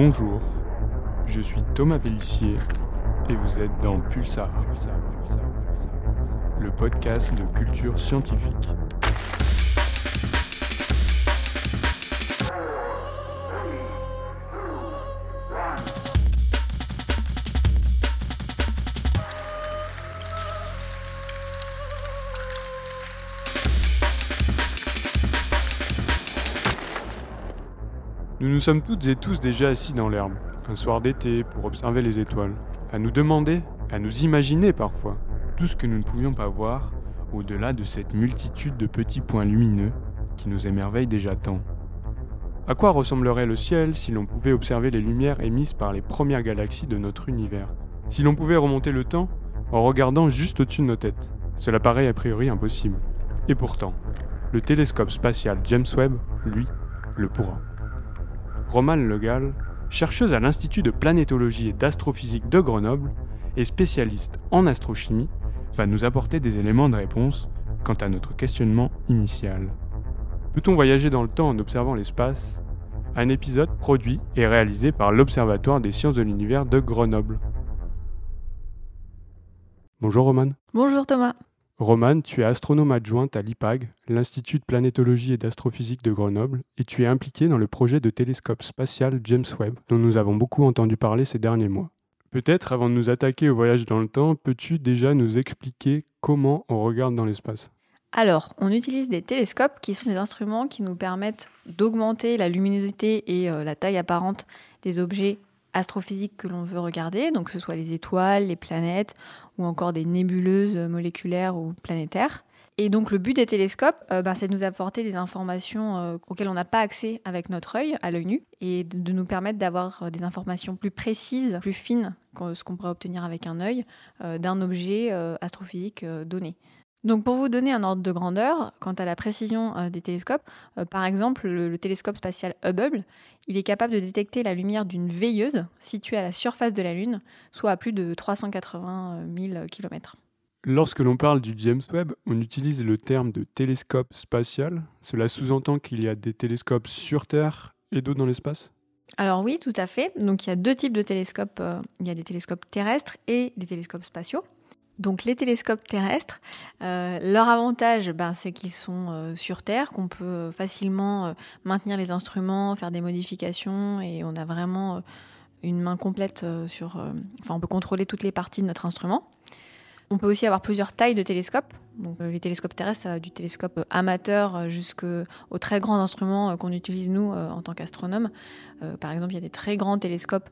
Bonjour, je suis Thomas Pellissier et vous êtes dans Pulsar, le podcast de culture scientifique. Nous sommes toutes et tous déjà assis dans l'herbe, un soir d'été, pour observer les étoiles, à nous demander, à nous imaginer parfois, tout ce que nous ne pouvions pas voir au-delà de cette multitude de petits points lumineux qui nous émerveillent déjà tant. À quoi ressemblerait le ciel si l'on pouvait observer les lumières émises par les premières galaxies de notre univers? Si l'on pouvait remonter le temps en regardant juste au-dessus de nos têtes Cela paraît a priori impossible. Et pourtant, le télescope spatial James Webb, lui, le pourra. Romane Legal, chercheuse à l'Institut de planétologie et d'astrophysique de Grenoble et spécialiste en astrochimie, va nous apporter des éléments de réponse quant à notre questionnement initial. Peut-on voyager dans le temps en observant l'espace? Un épisode produit et réalisé par l'Observatoire des sciences de l'univers de Grenoble. Bonjour Romane. Bonjour Thomas. Romane, tu es astronome adjointe à l'IPAG, l'Institut de planétologie et d'astrophysique de Grenoble, et tu es impliquée dans le projet de télescope spatial James Webb, dont nous avons beaucoup entendu parler ces derniers mois. Peut-être, avant de nous attaquer au voyage dans le temps, peux-tu déjà nous expliquer comment on regarde dans l'espace? Alors, on utilise des télescopes qui sont des instruments qui nous permettent d'augmenter la luminosité et euh, la taille apparente des objets astrophysiques que l'on veut regarder, donc que ce soit les étoiles, les planètes ou encore des nébuleuses moléculaires ou planétaires. Et donc le but des télescopes, euh, ben, c'est de nous apporter des informations euh, auxquelles on n'a pas accès avec notre œil, à l'œil nu, et de, nous permettre d'avoir euh, des informations plus précises, plus fines que ce qu'on pourrait obtenir avec un œil d'un objet astrophysique donné. Donc pour vous donner un ordre de grandeur, quant à la précision euh, des télescopes, euh, par exemple le, le télescope spatial Hubble, il est capable de détecter la lumière d'une veilleuse située à la surface de la Lune, soit à plus de 380 000 km. Lorsque l'on parle du James Webb, on utilise le terme de télescope spatial. Cela sous-entend qu'il y a des télescopes sur Terre et d'autres dans l'espace? Alors oui, tout à fait. Donc il y a deux types de télescopes. euh, Il y a des télescopes terrestres et des télescopes spatiaux. Donc les télescopes terrestres, euh, leur avantage, ben, c'est qu'ils sont euh, sur Terre, qu'on peut euh, facilement maintenir les instruments, faire des modifications, et on a vraiment une main complète sur... Enfin, on peut contrôler toutes les parties de notre instrument. On peut aussi avoir plusieurs tailles de télescopes. Donc, euh, les télescopes terrestres, ça va du télescope euh, amateur euh, jusqu'aux très grands instruments qu'on utilise nous en tant qu'astronomes. Par exemple, il y a des très grands télescopes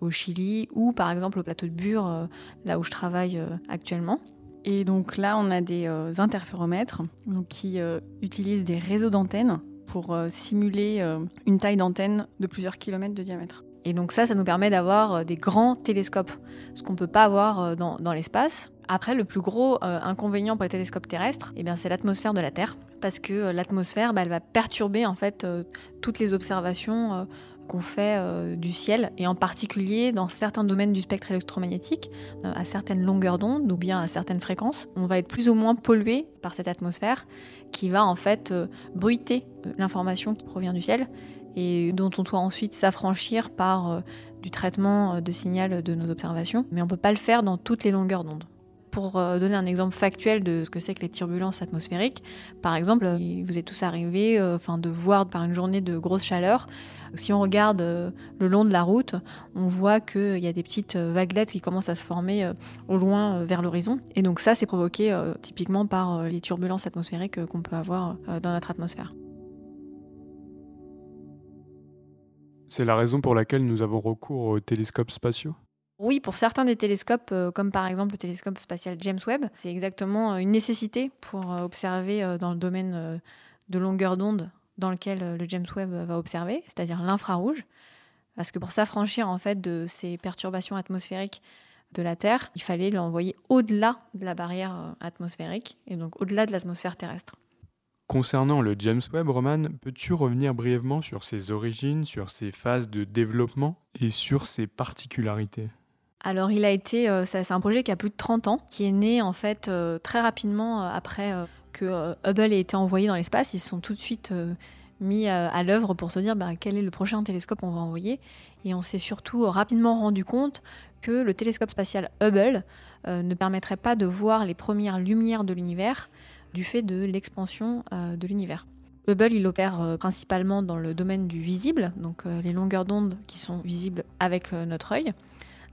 au Chili ou par exemple au plateau de Bure, là où je travaille actuellement. Et donc là, on a des interféromètres qui utilisent des réseaux d'antennes pour simuler une taille d'antenne de plusieurs kilomètres de diamètre. Et donc ça, ça nous permet d'avoir des grands télescopes, ce qu'on ne peut pas avoir dans l'espace. Après, le plus gros euh, inconvénient pour les télescopes terrestres, eh c'est l'atmosphère de la Terre, parce que euh, l'atmosphère, bah, va perturber en fait euh, toutes les observations qu'on fait du ciel, et en particulier dans certains domaines du spectre électromagnétique, à certaines longueurs d'onde ou bien à certaines fréquences, on va être plus ou moins pollué par cette atmosphère qui va en fait bruiter l'information qui provient du ciel et dont on doit ensuite s'affranchir par du traitement de signal de nos observations, mais on ne peut pas le faire dans toutes les longueurs d'onde. Pour euh, donner un exemple factuel de ce que c'est que les turbulences atmosphériques, par exemple, euh, vous êtes tous arrivés euh, enfin, de voir par une journée de grosse chaleur, si on regarde le long de la route, on voit qu'il y a des petites vaguelettes qui commencent à se former au loin vers l'horizon. Et donc ça, c'est provoqué typiquement par les turbulences atmosphériques qu'on peut avoir dans notre atmosphère. C'est la raison pour laquelle nous avons recours aux télescopes spatiaux? Oui, pour certains des télescopes, euh, comme par exemple le télescope spatial James Webb, c'est exactement euh, une nécessité pour euh, observer dans le domaine de longueur d'onde dans lequel le James Webb va observer, c'est-à-dire l'infrarouge. Parce que pour s'affranchir en fait de ces perturbations atmosphériques de la Terre, il fallait l'envoyer au-delà de la barrière atmosphérique et donc au-delà de l'atmosphère terrestre. Concernant le James Webb, Roman, peux-tu revenir brièvement sur ses origines, sur ses phases de développement et sur ses particularités? Alors, il a été, euh, c'est un projet qui a plus de 30 ans, qui est né en fait euh, très rapidement euh, après que Hubble ait été envoyé dans l'espace. Ils se sont tout de suite mis à l'œuvre pour se dire bah, quel est le prochain télescope qu'on va envoyer. Et on s'est surtout rapidement rendu compte que le télescope spatial Hubble ne permettrait pas de voir les premières lumières de l'univers du fait de l'expansion de l'univers. Hubble, il opère principalement dans le domaine du visible, donc les longueurs d'onde qui sont visibles avec notre œil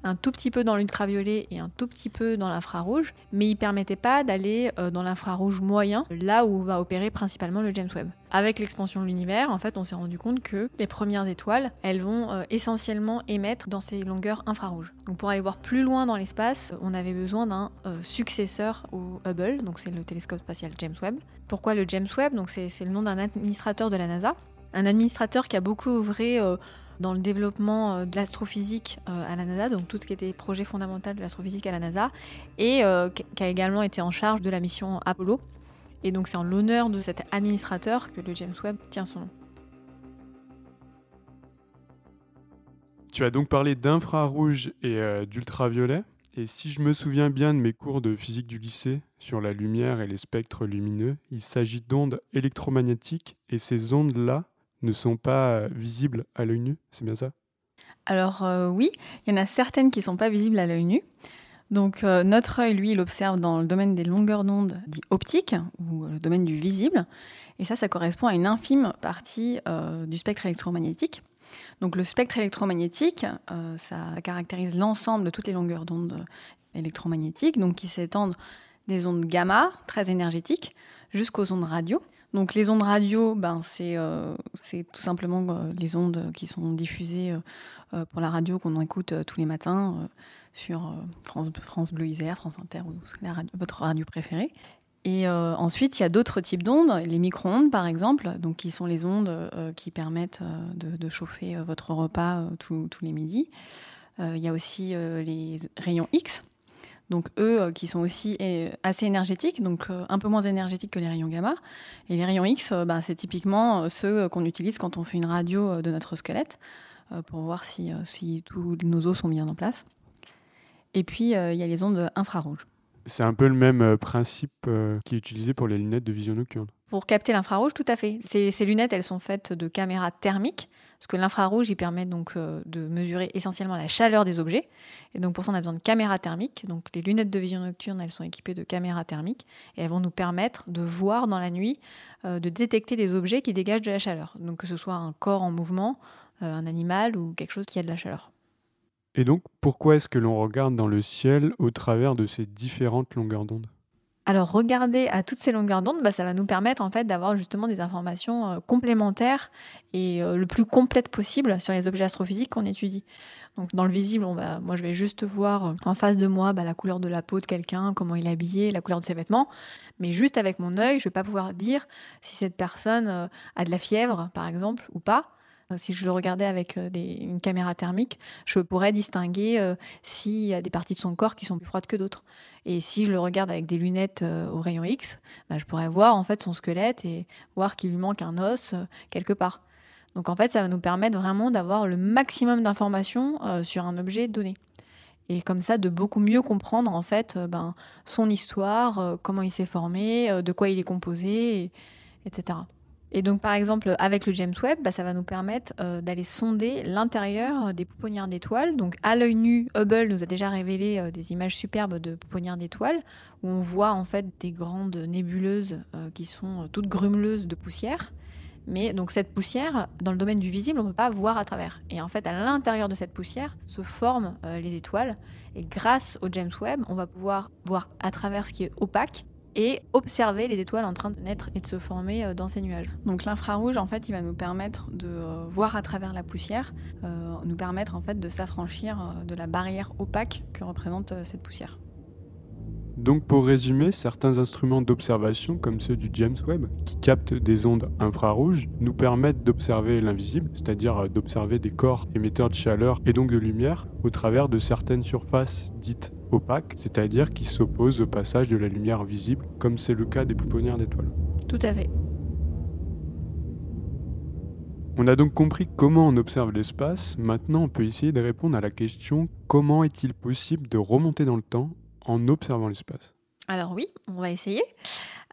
un tout petit peu dans l'ultraviolet et un tout petit peu dans l'infrarouge, mais il permettait pas d'aller euh, dans l'infrarouge moyen, là où va opérer principalement le James Webb. Avec l'expansion de l'univers, en fait, on s'est rendu compte que les premières étoiles, elles vont euh, essentiellement émettre dans ces longueurs infrarouges. Donc pour aller voir plus loin dans l'espace, on avait besoin d'un euh, successeur au Hubble, donc c'est le télescope spatial James Webb. Pourquoi le James Webb? Donc c'est le nom d'un administrateur de la NASA, un administrateur qui a beaucoup œuvré dans le développement euh, de l'astrophysique euh, à la NASA, donc tout ce qui était projet fondamental de l'astrophysique à la NASA, et euh, qui a également été en charge de la mission Apollo. Et donc c'est en l'honneur de cet administrateur que le James Webb tient son nom. Tu as donc parlé d'infrarouge et d'ultraviolet. Et si je me souviens bien de mes cours de physique du lycée sur la lumière et les spectres lumineux, il s'agit d'ondes électromagnétiques et ces ondes-là ne sont pas visibles à l'œil nu, c'est bien ça? Alors euh, oui, il y en a certaines qui ne sont pas visibles à l'œil nu. Donc euh, notre œil, lui, il observe dans le domaine des longueurs d'onde dit optiques, ou le domaine du visible. Et ça, ça correspond à une infime partie euh, du spectre électromagnétique. Donc le spectre électromagnétique, ça caractérise l'ensemble de toutes les longueurs d'onde électromagnétiques, donc qui s'étendent des ondes gamma, très énergétiques, jusqu'aux ondes radio. Donc les ondes radio, ben, c'est euh, tout simplement euh, les ondes qui sont diffusées euh, pour la radio qu'on écoute tous les matins sur France, France Bleu Isère, France Inter ou votre radio préférée. Et ensuite, il y a d'autres types d'ondes, les micro-ondes par exemple, donc qui sont les ondes qui permettent de, chauffer votre repas tous les midis. il y a aussi les rayons X, donc eux euh, qui sont aussi euh, assez énergétiques, donc euh, un peu moins énergétiques que les rayons gamma. Et les rayons X, bah, c'est typiquement ceux qu'on utilise quand on fait une radio de notre squelette pour voir si, si, tous nos os sont bien en place. Et puis il y a les ondes infrarouges. C'est un peu le même principe qui est utilisé pour les lunettes de vision nocturne. Pour capter l'infrarouge, tout à fait. Ces, ces, lunettes, elles sont faites de caméras thermiques parce que l'infrarouge, il permet donc euh, de mesurer essentiellement la chaleur des objets. Et donc pour ça, on a besoin de caméras thermiques. Donc les lunettes de vision nocturne, elles sont équipées de caméras thermiques et elles vont nous permettre de voir dans la nuit, euh, de détecter des objets qui dégagent de la chaleur. Donc que ce soit un corps en mouvement, euh, un animal ou quelque chose qui a de la chaleur. Et donc pourquoi est-ce que l'on regarde dans le ciel au travers de ces différentes longueurs d'onde? Alors regarder à toutes ces longueurs d'onde, bah, ça va nous permettre en fait d'avoir justement des informations euh, complémentaires et euh, le plus complètes possible sur les objets astrophysiques qu'on étudie. Donc dans le visible, on va, moi je vais juste voir euh, en face de moi bah, la couleur de la peau de quelqu'un, comment il est habillé, la couleur de ses vêtements, mais juste avec mon œil, je vais pas pouvoir dire si cette personne a de la fièvre par exemple ou pas. Si je le regardais avec une caméra thermique, je pourrais distinguer s'il y a des parties de son corps qui sont plus froides que d'autres. Et si je le regarde avec des lunettes euh, au rayon X, bah, je pourrais voir en fait son squelette et voir qu'il lui manque un os euh, quelque part. Donc en fait, ça va nous permettre vraiment d'avoir le maximum d'informations euh, sur un objet donné. Et comme ça, de beaucoup mieux comprendre en fait ben, son histoire, comment il s'est formé, de quoi il est composé, etc. Et donc, par exemple, avec le James Webb, bah, ça va nous permettre euh, d'aller sonder l'intérieur des pouponnières d'étoiles. Donc, à l'œil nu, Hubble nous a déjà révélé euh, des images superbes de pouponnières d'étoiles, où on voit en fait des grandes nébuleuses euh, qui sont toutes grumeleuses de poussière. Mais donc cette poussière, dans le domaine du visible, on ne peut pas voir à travers. Et en fait, à l'intérieur de cette poussière se forment les étoiles. Et grâce au James Webb, on va pouvoir voir à travers ce qui est opaque et observer les étoiles en train de naître et de se former euh, dans ces nuages. Donc l'infrarouge, en fait, il va nous permettre de euh, voir à travers la poussière, euh, nous permettre en fait de s'affranchir de la barrière opaque que représente cette poussière. Donc pour résumer, certains instruments d'observation comme ceux du James Webb, qui captent des ondes infrarouges, nous permettent d'observer l'invisible, c'est-à-dire d'observer des corps émetteurs de chaleur et donc de lumière au travers de certaines surfaces dites opaques, c'est-à-dire qui s'opposent au passage de la lumière visible, comme c'est le cas des pouponnières d'étoiles. Tout à fait. On a donc compris comment on observe l'espace, maintenant on peut essayer de répondre à la question comment est-il possible de remonter dans le temps en observant l'espace? Alors oui, on va essayer.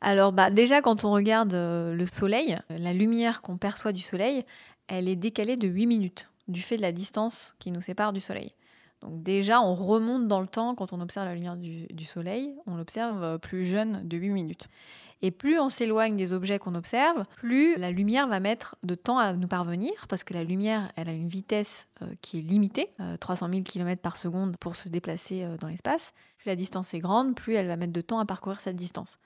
Alors bah, déjà quand on regarde euh, le soleil, la lumière qu'on perçoit du soleil, elle est décalée de 8 minutes du fait de la distance qui nous sépare du soleil. Donc déjà, on remonte dans le temps quand on observe la lumière du, soleil, on l'observe euh, plus jeune de 8 minutes. Et plus on s'éloigne des objets qu'on observe, plus la lumière va mettre de temps à nous parvenir, parce que la lumière, elle a une vitesse euh, qui est limitée, 300 000 km par seconde pour se déplacer euh, dans l'espace. Plus la distance est grande, plus elle va mettre de temps à parcourir cette distance.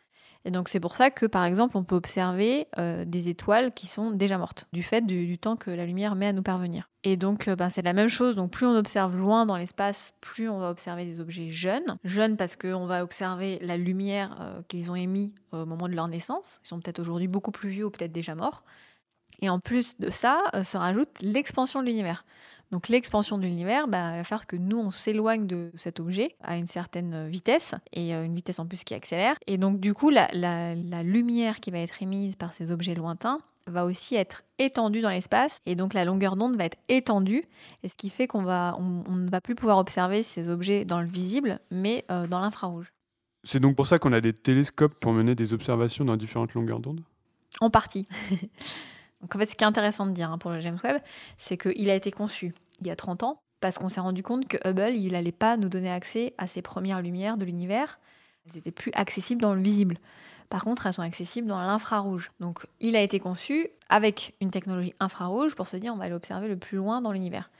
Et donc c'est pour ça que par exemple on peut observer euh, des étoiles qui sont déjà mortes du fait du, temps que la lumière met à nous parvenir. Et donc euh, ben, c'est la même chose, donc plus on observe loin dans l'espace, plus on va observer des objets jeunes. Jeunes parce qu'on va observer la lumière euh, qu'ils ont émis au moment de leur naissance. Ils sont peut-être aujourd'hui beaucoup plus vieux ou peut-être déjà morts. Et en plus de ça, se rajoute l'expansion de l'univers. Donc l'expansion de l'univers, bah, va faire que nous, on s'éloigne de cet objet à une certaine vitesse, et euh, une vitesse en plus qui accélère. Et donc du coup, la, lumière qui va être émise par ces objets lointains va aussi être étendue dans l'espace, et donc la longueur d'onde va être étendue, et ce qui fait qu'on va, on, ne va plus pouvoir observer ces objets dans le visible, mais euh, dans l'infrarouge. C'est donc pour ça qu'on a des télescopes pour mener des observations dans différentes longueurs d'onde? En partie. Donc en fait, ce qui est intéressant de dire hein, pour le James Webb, c'est qu'il a été conçu il y a 30 ans parce qu'on s'est rendu compte que Hubble, il n'allait pas nous donner accès à ces premières lumières de l'univers. Elles n'étaient plus accessibles dans le visible. Par contre, elles sont accessibles dans l'infrarouge. Donc, il a été conçu avec une technologie infrarouge pour se dire on va aller observer le plus loin dans l'univers.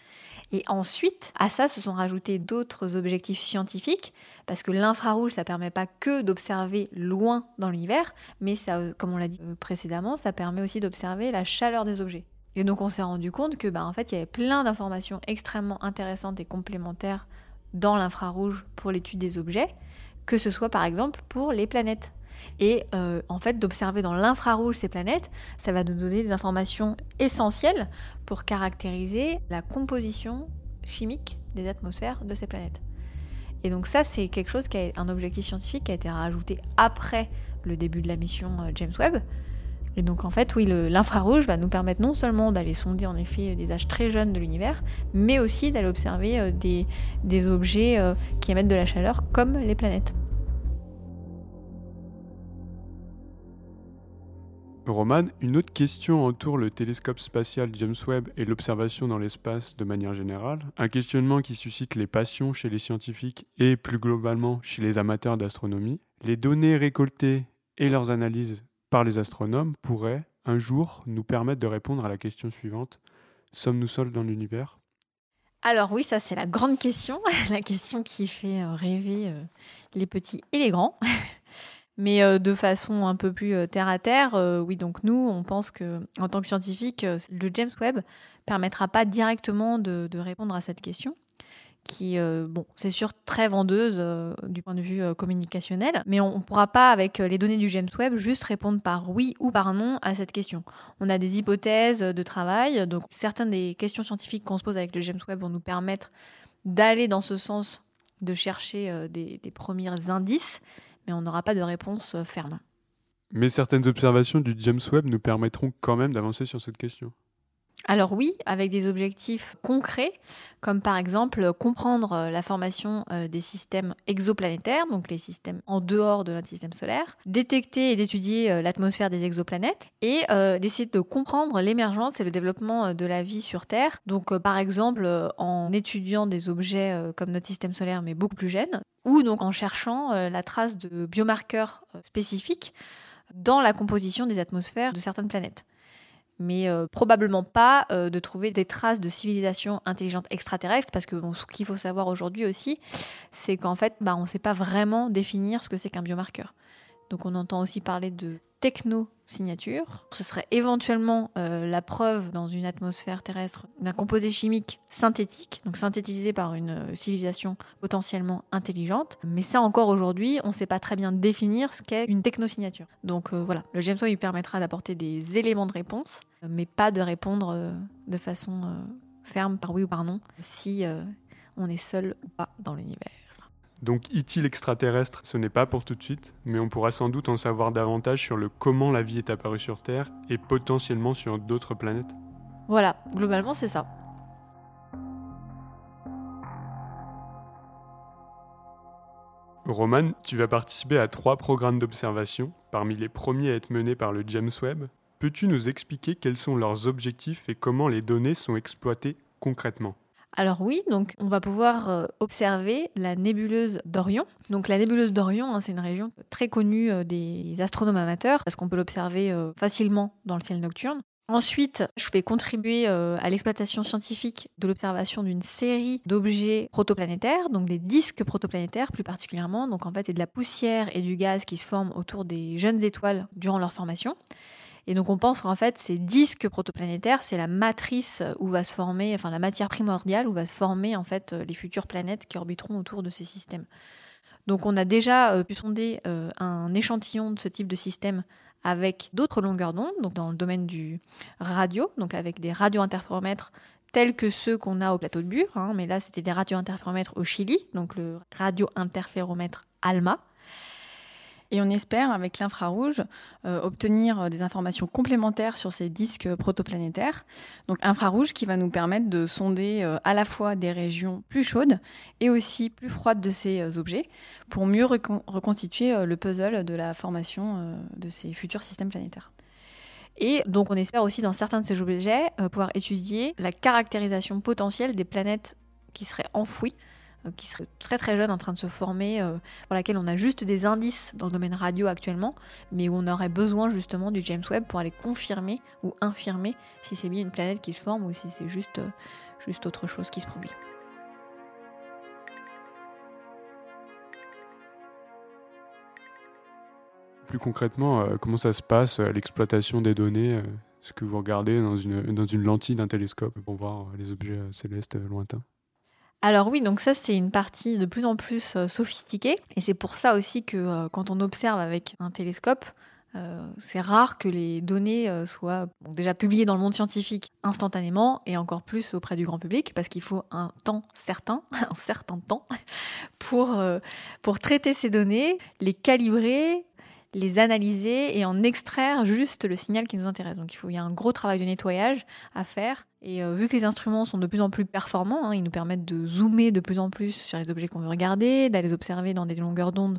Et ensuite, à ça se sont rajoutés d'autres objectifs scientifiques, parce que l'infrarouge, ça permet pas que d'observer loin dans l'univers, mais ça, comme on l'a dit euh, précédemment, ça permet aussi d'observer la chaleur des objets. Et donc on s'est rendu compte que bah, en fait, il y avait plein d'informations extrêmement intéressantes et complémentaires dans l'infrarouge pour l'étude des objets, que ce soit par exemple pour les planètes. Et euh, en fait, d'observer dans l'infrarouge ces planètes, ça va nous donner des informations essentielles pour caractériser la composition chimique des atmosphères de ces planètes. Et donc ça, c'est quelque chose qui est un objectif scientifique qui a été rajouté après le début de la mission euh, James Webb. Et donc en fait, oui, l'infrarouge va nous permettre non seulement d'aller sonder en effet des âges très jeunes de l'univers, mais aussi d'aller observer euh, des objets qui émettent de la chaleur comme les planètes. Roman, une autre question entoure le télescope spatial James Webb et l'observation dans l'espace de manière générale. Un questionnement qui suscite les passions chez les scientifiques et plus globalement chez les amateurs d'astronomie. Les données récoltées et leurs analyses par les astronomes pourraient, un jour, nous permettre de répondre à la question suivante. Sommes-nous seuls dans l'univers? Alors oui, ça c'est la grande question, la question qui fait euh, rêver euh, les petits et les grands. Mais euh, de façon un peu plus euh, terre à terre, euh, oui, donc nous, on pense que en tant que scientifique, le James Webb permettra pas directement de, répondre à cette question qui, bon, c'est sûr, très vendeuse du point de vue communicationnel, mais on ne pourra pas, avec les données du James Webb, juste répondre par oui ou par non à cette question. On a des hypothèses de travail, donc certaines des questions scientifiques qu'on se pose avec le James Webb vont nous permettre d'aller dans ce sens, de chercher des, des premiers indices, mais on n'aura pas de réponse euh, ferme. Mais certaines observations du James Webb nous permettront quand même d'avancer sur cette question. Alors oui, avec des objectifs concrets, comme par exemple comprendre euh, la formation euh, des systèmes exoplanétaires, donc les systèmes en dehors de notre système solaire, détecter et d'étudier l'atmosphère des exoplanètes, et d'essayer de comprendre l'émergence et le développement de la vie sur Terre. Donc par exemple en étudiant des objets comme notre système solaire mais beaucoup plus jeunes, ou donc en cherchant euh, la trace de biomarqueurs euh, spécifiques dans la composition des atmosphères de certaines planètes. Mais euh, probablement pas de trouver des traces de civilisation intelligente extraterrestre, parce que ce qu'il faut savoir aujourd'hui aussi, c'est qu'en fait, bah, on ne sait pas vraiment définir ce que c'est qu'un biomarqueur. Donc on entend aussi parler de techno-signature. Ce serait éventuellement euh, la preuve dans une atmosphère terrestre d'un composé chimique synthétique, donc synthétisé par une euh, civilisation potentiellement intelligente. Mais ça encore aujourd'hui, on ne sait pas très bien définir ce qu'est une techno-signature. Donc euh, voilà, le James Webb permettra d'apporter des éléments de réponse, mais pas de répondre de façon ferme par oui ou par non si on est seul ou pas dans l'univers. Donc e extraterrestre, ce n'est pas pour tout de suite, mais on pourra sans doute en savoir davantage sur le comment la vie est apparue sur Terre et potentiellement sur d'autres planètes. Voilà, globalement c'est ça. Roman, tu vas participer à trois programmes d'observation parmi les premiers à être menés par le James Webb. Peux-tu nous expliquer quels sont leurs objectifs et comment les données sont exploitées concrètement? Alors oui, donc on va pouvoir euh, observer la nébuleuse d'Orion. Donc la nébuleuse d'Orion, hein, c'est une région très connue euh, des astronomes amateurs parce qu'on peut l'observer euh, facilement dans le ciel nocturne. Ensuite, je vais contribuer à l'exploitation scientifique de l'observation d'une série d'objets protoplanétaires, donc des disques protoplanétaires plus particulièrement. Donc en fait, c'est de la poussière et du gaz qui se forment autour des jeunes étoiles durant leur formation. Et donc on pense qu'en fait, ces disques protoplanétaires, c'est la matrice où va se former, enfin la matière primordiale où va se former en fait les futures planètes qui orbiteront autour de ces systèmes. Donc on a déjà euh, pu sonder euh, un échantillon de ce type de système avec d'autres longueurs d'onde, donc dans le domaine du radio, donc avec des radiointerféromètres tels que ceux qu'on a au plateau de Bure, hein, mais là c'était des radiointerféromètres au Chili, donc le radiointerféromètre ALMA. Et on espère, avec l'infrarouge, euh, obtenir euh, des informations complémentaires sur ces disques protoplanétaires. Donc infrarouge qui va nous permettre de sonder euh, à la fois des régions plus chaudes et aussi plus froides de ces objets pour mieux reconstituer le puzzle de la formation de ces futurs systèmes planétaires. Et donc on espère aussi dans certains de ces objets pouvoir étudier la caractérisation potentielle des planètes qui seraient enfouies qui serait très très jeune en train de se former, euh, pour laquelle on a juste des indices dans le domaine radio actuellement, mais où on aurait besoin justement du James Webb pour aller confirmer ou infirmer si c'est bien une planète qui se forme ou si c'est juste, euh, juste autre chose qui se produit. Plus concrètement, comment ça se passe, l'exploitation des données Ce que vous regardez dans une, dans une lentille d'un télescope pour voir les objets célestes lointains? Alors oui, donc ça c'est une partie de plus en plus euh, sophistiquée. Et c'est pour ça aussi que euh, quand on observe avec un télescope, euh, c'est rare que les données soient déjà publiées dans le monde scientifique instantanément et encore plus auprès du grand public parce qu'il faut un temps certain, un certain temps pour, pour traiter ces données, les calibrer, les analyser et en extraire juste le signal qui nous intéresse. Donc il, faut, y a un gros travail de nettoyage à faire. Et euh, vu que les instruments sont de plus en plus performants, hein, ils nous permettent de zoomer de plus en plus sur les objets qu'on veut regarder, d'aller observer dans des longueurs d'onde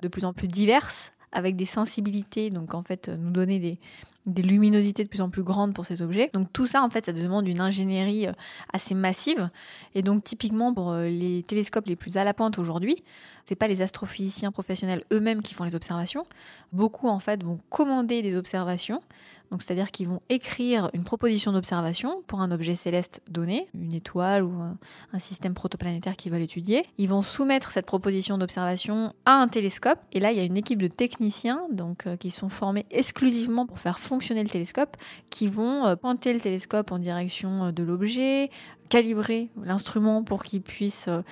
de plus en plus diverses, avec des sensibilités, donc en fait nous donner des, des luminosités de plus en plus grandes pour ces objets. Donc tout ça, en fait, ça demande une ingénierie euh, assez massive. Et donc typiquement pour euh, les télescopes les plus à la pointe aujourd'hui, c'est pas les astrophysiciens professionnels eux-mêmes qui font les observations. Beaucoup en fait vont commander des observations c'est-à-dire qu'ils vont écrire une proposition d'observation pour un objet céleste donné, une étoile ou un, système protoplanétaire qu'ils veulent étudier. Ils vont soumettre cette proposition d'observation à un télescope. Et là, il y a une équipe de techniciens donc, euh, qui sont formés exclusivement pour faire fonctionner le télescope, qui vont euh, pointer le télescope en direction euh, de l'objet, calibrer l'instrument pour qu'il puisse euh,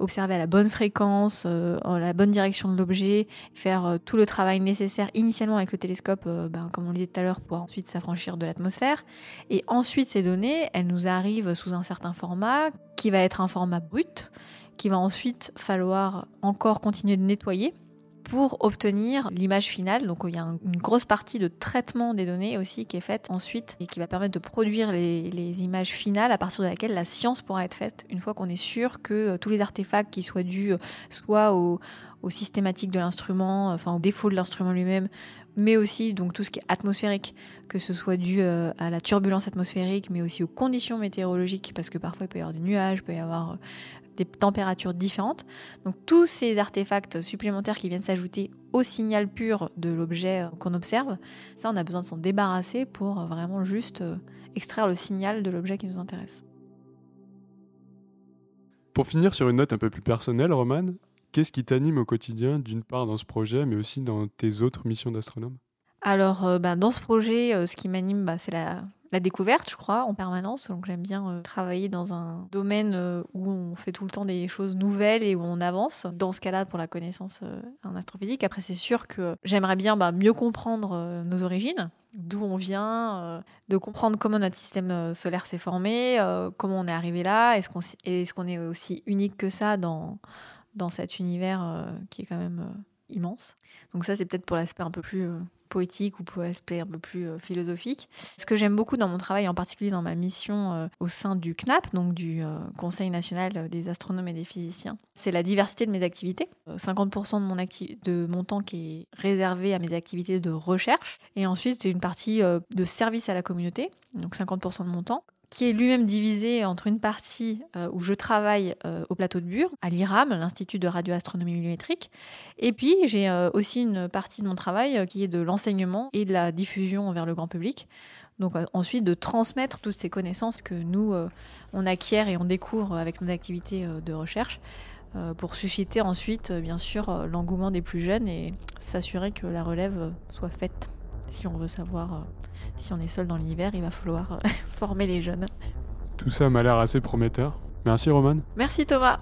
observer à la bonne fréquence, euh, la bonne direction de l'objet, faire euh, tout le travail nécessaire initialement avec le télescope, ben, comme on le disait tout à l'heure, pour ensuite s'affranchir de l'atmosphère. Et ensuite, ces données, elles nous arrivent sous un certain format qui va être un format brut, qui va ensuite falloir encore continuer de nettoyer pour obtenir l'image finale. Donc il y a une grosse partie de traitement des données aussi qui est faite ensuite et qui va permettre de produire les, images finales à partir de laquelle la science pourra être faite une fois qu'on est sûr que euh, tous les artefacts qui soient dus euh, soit aux systématiques de l'instrument, enfin au défaut de l'instrument lui-même, mais aussi donc tout ce qui est atmosphérique, que ce soit dû euh, à la turbulence atmosphérique, mais aussi aux conditions météorologiques, parce que parfois il peut y avoir des nuages, il peut y avoir des températures différentes. Donc tous ces artefacts supplémentaires qui viennent s'ajouter au signal pur de l'objet euh, qu'on observe, ça on a besoin de s'en débarrasser pour euh, vraiment juste euh, extraire le signal de l'objet qui nous intéresse. Pour finir sur une note un peu plus personnelle, Roman, qu'est-ce qui t'anime au quotidien, d'une part dans ce projet, mais aussi dans tes autres missions d'astronome? Alors, bah, dans ce projet, ce qui m'anime, bah, c'est la, découverte, je crois, en permanence. Donc j'aime bien euh, travailler dans un domaine euh, où on fait tout le temps des choses nouvelles et où on avance. Dans ce cas-là, pour la connaissance euh, en astrophysique. Après, c'est sûr que j'aimerais bien bah, mieux comprendre nos origines, d'où on vient, de comprendre comment notre système solaire s'est formé, comment on est arrivé là, est-ce qu'on est, aussi unique que ça dans cet univers qui est quand même immense. Donc ça, c'est peut-être pour l'aspect un peu plus poétique ou pour aspect un peu plus euh, philosophique. Ce que j'aime beaucoup dans mon travail, en particulier dans ma mission euh, au sein du CNAP, donc du Conseil national des astronomes et des physiciens, c'est la diversité de mes activités. 50% de mon, de mon temps qui est réservé à mes activités de recherche. Et ensuite, j'ai une partie de service à la communauté, donc 50% de mon temps qui est lui-même divisé entre une partie euh, où je travaille euh, au plateau de Bure, à l'IRAM, l'Institut de radioastronomie millimétrique, et puis j'ai euh, aussi une partie de mon travail qui est de l'enseignement et de la diffusion vers le grand public. Donc ensuite de transmettre toutes ces connaissances que nous, on acquiert et on découvre avec nos activités de recherche pour susciter ensuite, bien sûr, l'engouement des plus jeunes et s'assurer que la relève soit faite si on veut savoir si on est seul dans l'hiver, il va falloir euh, former les jeunes. Tout ça m'a l'air assez prometteur. Merci Roman. Merci Thomas.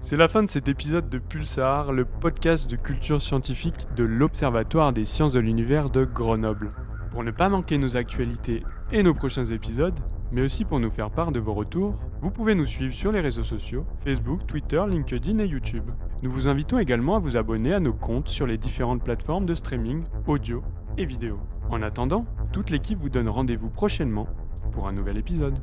C'est la fin de cet épisode de Pulsar, le podcast de culture scientifique de l'Observatoire des sciences de l'univers de Grenoble. Pour ne pas manquer nos actualités et nos prochains épisodes, mais aussi pour nous faire part de vos retours, vous pouvez nous suivre sur les réseaux sociaux, Facebook, Twitter, LinkedIn et YouTube. Nous vous invitons également à vous abonner à nos comptes sur les différentes plateformes de streaming audio et vidéo. En attendant, toute l'équipe vous donne rendez-vous prochainement pour un nouvel épisode.